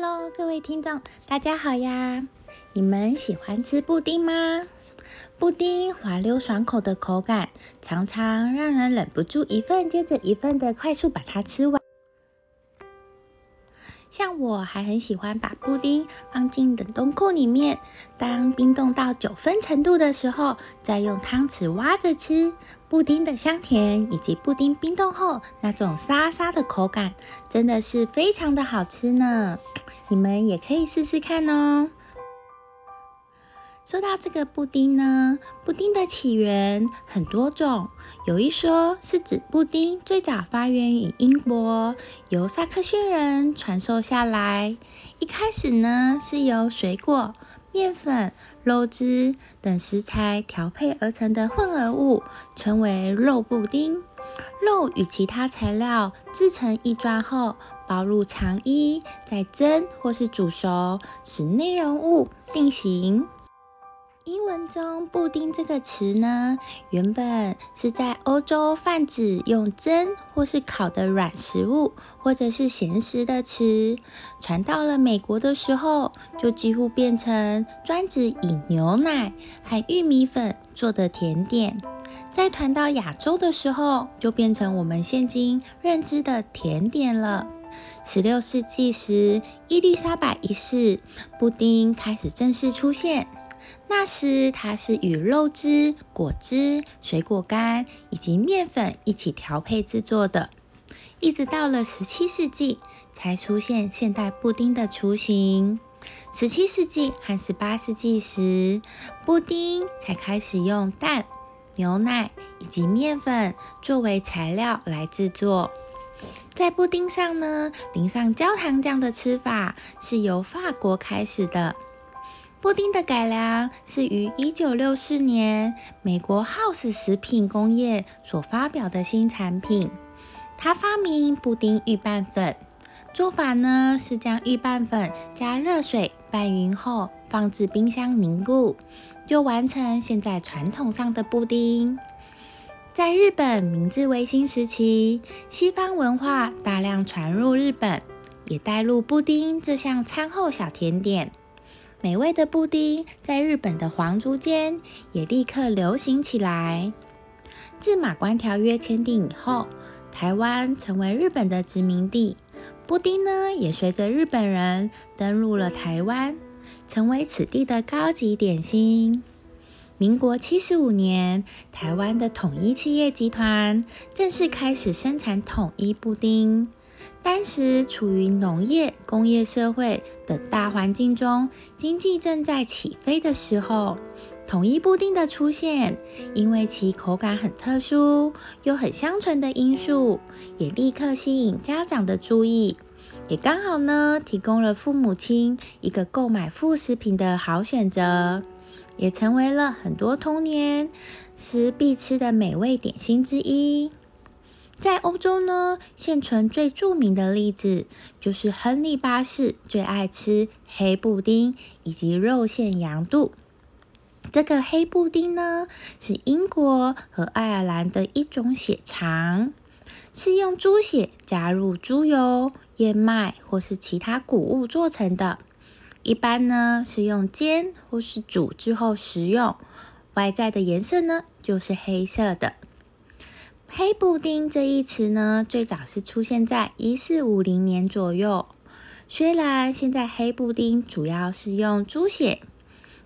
Hello，各位听众，大家好呀！你们喜欢吃布丁吗？布丁滑溜爽口的口感，常常让人忍不住一份接着一份的快速把它吃完。像我还很喜欢把布丁放进冷冻库里面，当冰冻到九分程度的时候，再用汤匙挖着吃。布丁的香甜以及布丁冰冻后那种沙沙的口感，真的是非常的好吃呢。你们也可以试试看哦。说到这个布丁呢，布丁的起源很多种，有一说是指布丁最早发源于英国，由萨克逊人传授下来。一开始呢，是由水果、面粉、肉汁等食材调配而成的混合物，称为肉布丁。肉与其他材料制成一状后，包入肠衣，再蒸或是煮熟，使内容物定型。中“布丁”这个词呢，原本是在欧洲泛指用蒸或是烤的软食物，或者是咸食的词。传到了美国的时候，就几乎变成专指以牛奶和玉米粉做的甜点。再传到亚洲的时候，就变成我们现今认知的甜点了。十六世纪时，伊丽莎白一世，布丁开始正式出现。那时，它是与肉汁、果汁、水果干以及面粉一起调配制作的。一直到了十七世纪，才出现现代布丁的雏形。十七世纪和十八世纪时，布丁才开始用蛋、牛奶以及面粉作为材料来制作。在布丁上呢，淋上焦糖酱的吃法是由法国开始的。布丁的改良是于一九六四年美国 House 食品工业所发表的新产品。他发明布丁预拌粉，做法呢是将预拌粉加热水拌匀后放置冰箱凝固，就完成现在传统上的布丁。在日本明治维新时期，西方文化大量传入日本，也带入布丁这项餐后小甜点。美味的布丁在日本的皇族间也立刻流行起来。自马关条约签订以后，台湾成为日本的殖民地，布丁呢也随着日本人登陆了台湾，成为此地的高级点心。民国七十五年，台湾的统一企业集团正式开始生产统一布丁。当时处于农业、工业社会的大环境中，经济正在起飞的时候，统一布丁的出现，因为其口感很特殊又很香醇的因素，也立刻吸引家长的注意，也刚好呢，提供了父母亲一个购买副食品的好选择，也成为了很多童年时必吃的美味点心之一。在欧洲呢，现存最著名的例子就是亨利八世最爱吃黑布丁以及肉馅羊肚。这个黑布丁呢，是英国和爱尔兰的一种血肠，是用猪血加入猪油、燕麦或是其他谷物做成的。一般呢是用煎或是煮之后食用，外在的颜色呢就是黑色的。黑布丁这一词呢，最早是出现在一四五零年左右。虽然现在黑布丁主要是用猪血，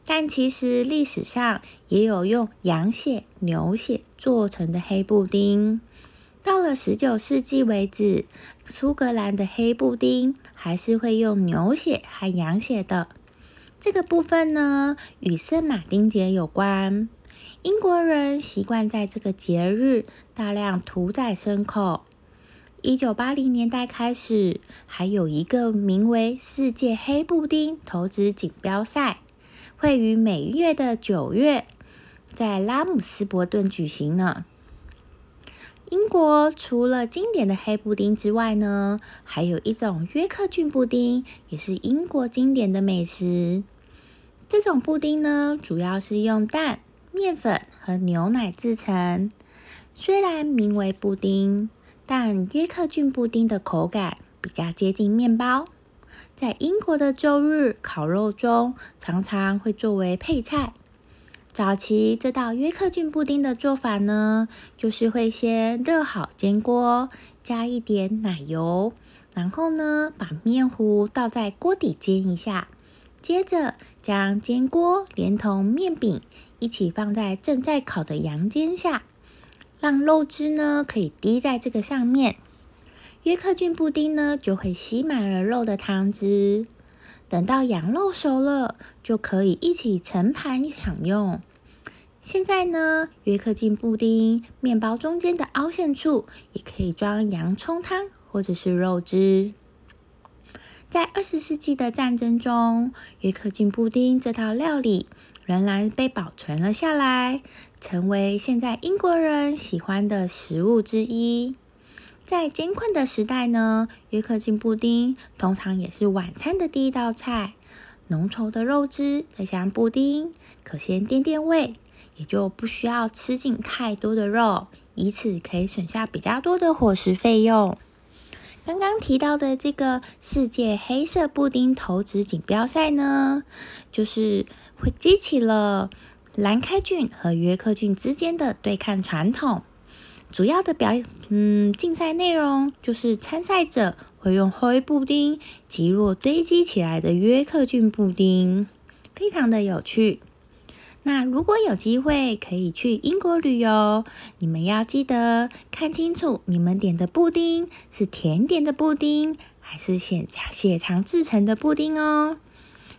但其实历史上也有用羊血、牛血做成的黑布丁。到了十九世纪为止，苏格兰的黑布丁还是会用牛血和羊血的。这个部分呢，与圣马丁节有关。英国人习惯在这个节日大量屠宰牲口。一九八零年代开始，还有一个名为“世界黑布丁投掷锦标赛”，会于每月的九月在拉姆斯伯顿举行呢。英国除了经典的黑布丁之外呢，还有一种约克郡布丁，也是英国经典的美食。这种布丁呢，主要是用蛋。面粉和牛奶制成，虽然名为布丁，但约克郡布丁的口感比较接近面包。在英国的周日烤肉中常常会作为配菜。早期这道约克郡布丁的做法呢，就是会先热好煎锅，加一点奶油，然后呢把面糊倒在锅底煎一下，接着将煎锅连同面饼一起放在正在烤的羊肩下，让肉汁呢可以滴在这个上面，约克郡布丁呢就会吸满了肉的汤汁。等到羊肉熟了，就可以一起盛盘享用。现在呢，约克郡布丁面包中间的凹陷处也可以装洋葱汤或者是肉汁。在二十世纪的战争中，约克郡布丁这道料理仍然被保存了下来，成为现在英国人喜欢的食物之一。在艰困的时代呢，约克郡布丁通常也是晚餐的第一道菜。浓稠的肉汁再加布丁，可先垫垫胃，也就不需要吃进太多的肉，以此可以省下比较多的伙食费用。刚刚提到的这个世界黑色布丁投掷锦标赛呢，就是会激起了兰开郡和约克郡之间的对抗传统。主要的表嗯竞赛内容就是参赛者会用灰布丁击落堆积起来的约克郡布丁，非常的有趣。那如果有机会可以去英国旅游，你们要记得看清楚你们点的布丁是甜点的布丁还是血血肠制成的布丁哦。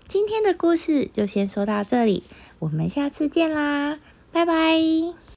今天的故事就先说到这里，我们下次见啦，拜拜。